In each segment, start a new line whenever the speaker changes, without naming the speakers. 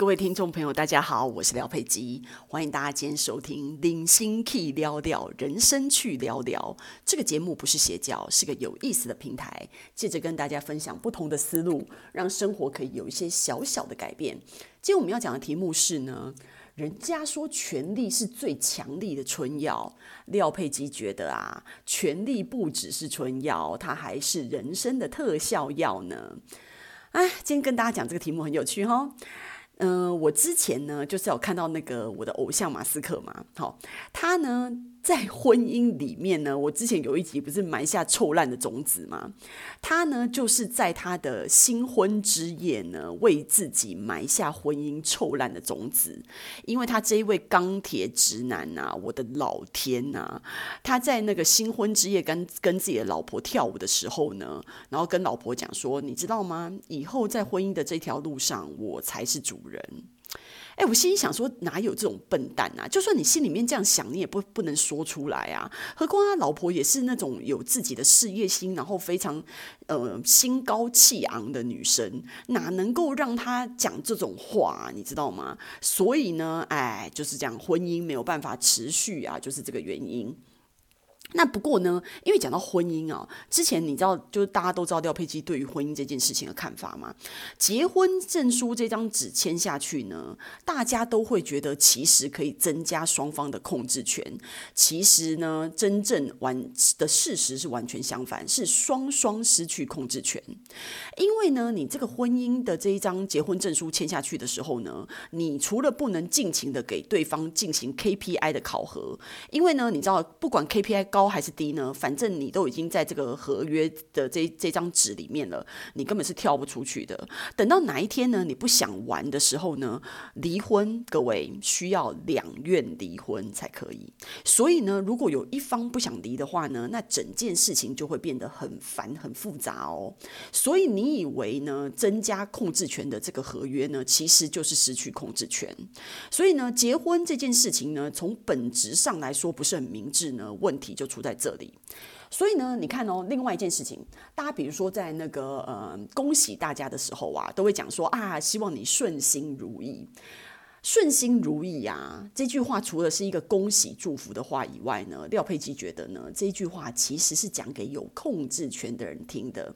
各位听众朋友，大家好，我是廖佩基，欢迎大家今天收听《零星 Key 聊聊人生去聊聊》这个节目，不是邪教，是个有意思的平台，借着跟大家分享不同的思路，让生活可以有一些小小的改变。今天我们要讲的题目是呢，人家说权力是最强力的春药，廖佩基觉得啊，权力不只是春药，它还是人生的特效药呢。哎，今天跟大家讲这个题目很有趣哈、嗯、我之前呢，就是有看到那个我的偶像马斯克嘛，好，他呢。在婚姻里面呢，我之前有一集不是埋下臭烂的种子吗？他呢，就是在他的新婚之夜呢，为自己埋下婚姻臭烂的种子。因为他这一位钢铁直男呐、我的老天呐、他在那个新婚之夜跟跟自己的老婆跳舞的时候呢，然后跟老婆讲说：“你知道吗？以后在婚姻的这条路上，我才是主人。”哎，我心里想说，哪有这种笨蛋啊？就算你心里面这样想，你也不不能说出来啊。何况他老婆也是那种有自己的事业心，然后非常呃心高气昂的女生，哪能够让他讲这种话？你知道吗？所以呢，哎，就是这样，婚姻没有办法持续啊，就是这个原因。那不过呢，因为讲到婚姻啊，之前你知道，就是大家都知道廖佩基对于婚姻这件事情的看法吗？结婚证书这张纸签下去呢，大家都会觉得其实可以增加双方的控制权。其实呢，真正完的事实是完全相反，是双双失去控制权。因为呢，你这个婚姻的这一张结婚证书签下去的时候呢，你除了不能尽情的给对方进行 KPI 的考核，因为呢，你知道不管 KPI 高。高还是低呢？反正你都已经在这个合约的这这张纸里面了，你根本是跳不出去的。等到哪一天呢？你不想玩的时候呢？离婚，各位需要两院离婚才可以。所以呢，如果有一方不想离的话呢，那整件事情就会变得很烦、很复杂哦。所以你以为呢，增加控制权的这个合约呢，其实就是失去控制权。所以呢，结婚这件事情呢，从本质上来说不是很明智呢，问题就出在这里，所以呢，你看哦，另外一件事情，大家比如说在那个呃，恭喜大家的时候啊，都会讲说啊，希望你顺心如意，顺心如意啊，这句话除了是一个恭喜祝福的话以外呢，廖佩琪觉得呢，这句话其实是讲给有控制权的人听的。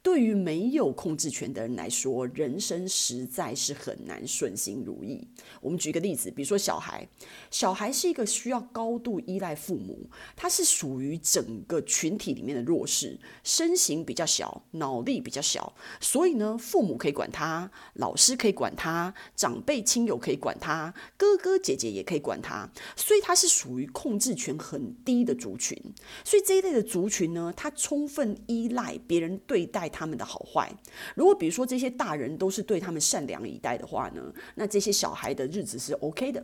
对于没有控制权的人来说，人生实在是很难顺心如意。我们举个例子，比如说小孩，小孩是一个需要高度依赖父母，他是属于整个群体里面的弱势，身形比较小，脑力比较小，所以呢，父母可以管他，老师可以管他，长辈亲友可以管他，哥哥姐姐也可以管他，所以他是属于控制权很低的族群。所以这一类的族群呢，他充分依赖别人对待。他他们的好坏，如果比如说这些大人都是对他们善良以待的话呢，那这些小孩的日子是 OK 的。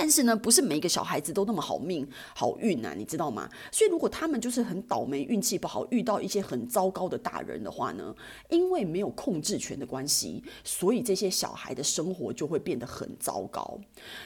但是呢，不是每一个小孩子都那么好命好运啊，你知道吗？所以如果他们就是很倒霉，运气不好，遇到一些很糟糕的大人的话呢，因为没有控制权的关系，所以这些小孩的生活就会变得很糟糕。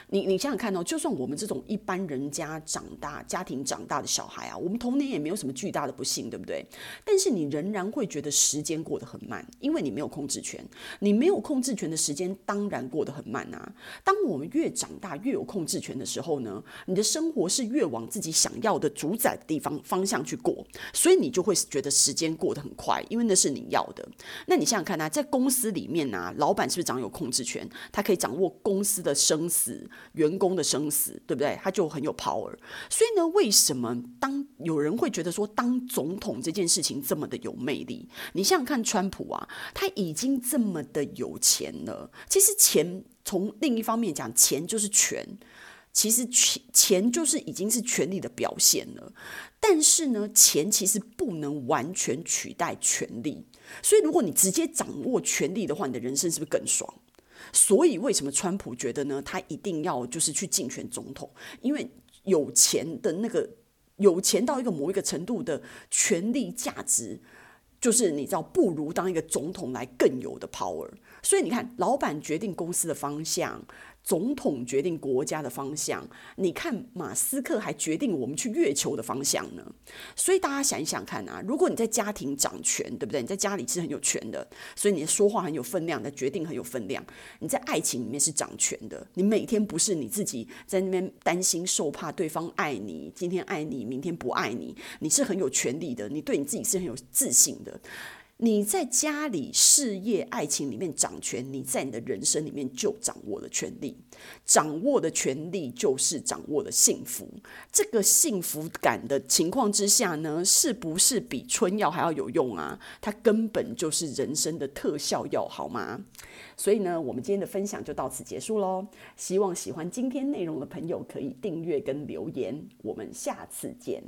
你你想想看哦，就算我们这种一般人家长大家庭长大的小孩啊，我们童年也没有什么巨大的不幸，对不对？但是你仍然会觉得时间过得很慢，因为你没有控制权。你没有控制权的时间，当然过得很慢啊。当我们越长大，越有控。控制权的时候呢，你的生活是越往自己想要的主宰的地方方向去过，所以你就会觉得时间过得很快，因为那是你要的。那你想想看啊，在公司里面啊，老板是不是掌有控制权？他可以掌握公司的生死、员工的生死，对不对？他就很有 power。所以呢，为什么当有人会觉得说当总统这件事情这么的有魅力？你想想看，川普啊，他已经这么的有钱了，其实钱。从另一方面讲，钱就是权，其实钱钱就是已经是权力的表现了。但是呢，钱其实不能完全取代权力。所以，如果你直接掌握权力的话，你的人生是不是更爽？所以，为什么川普觉得呢？他一定要就是去竞选总统，因为有钱的那个有钱到一个某一个程度的权力价值。就是你知道，不如当一个总统来更有的 power。所以你看，老板决定公司的方向，总统决定国家的方向，你看马斯克还决定我们去月球的方向呢。所以大家想一想看啊，如果你在家庭掌权，对不对？你在家里是很有权的，所以你说话很有分量，的决定很有分量。你在爱情里面是掌权的，你每天不是你自己在那边担心受怕对方爱你，今天爱你，明天不爱你，你是很有权利的，你对你自己是很有自信的。你在家里、事业、爱情里面掌权，你在你的人生里面就掌握了权力。掌握的权力就是掌握的幸福。这个幸福感的情况之下呢，是不是比春药还要有用啊？它根本就是人生的特效药，好吗？所以呢，我们今天的分享就到此结束喽。希望喜欢今天内容的朋友可以订阅跟留言。我们下次见。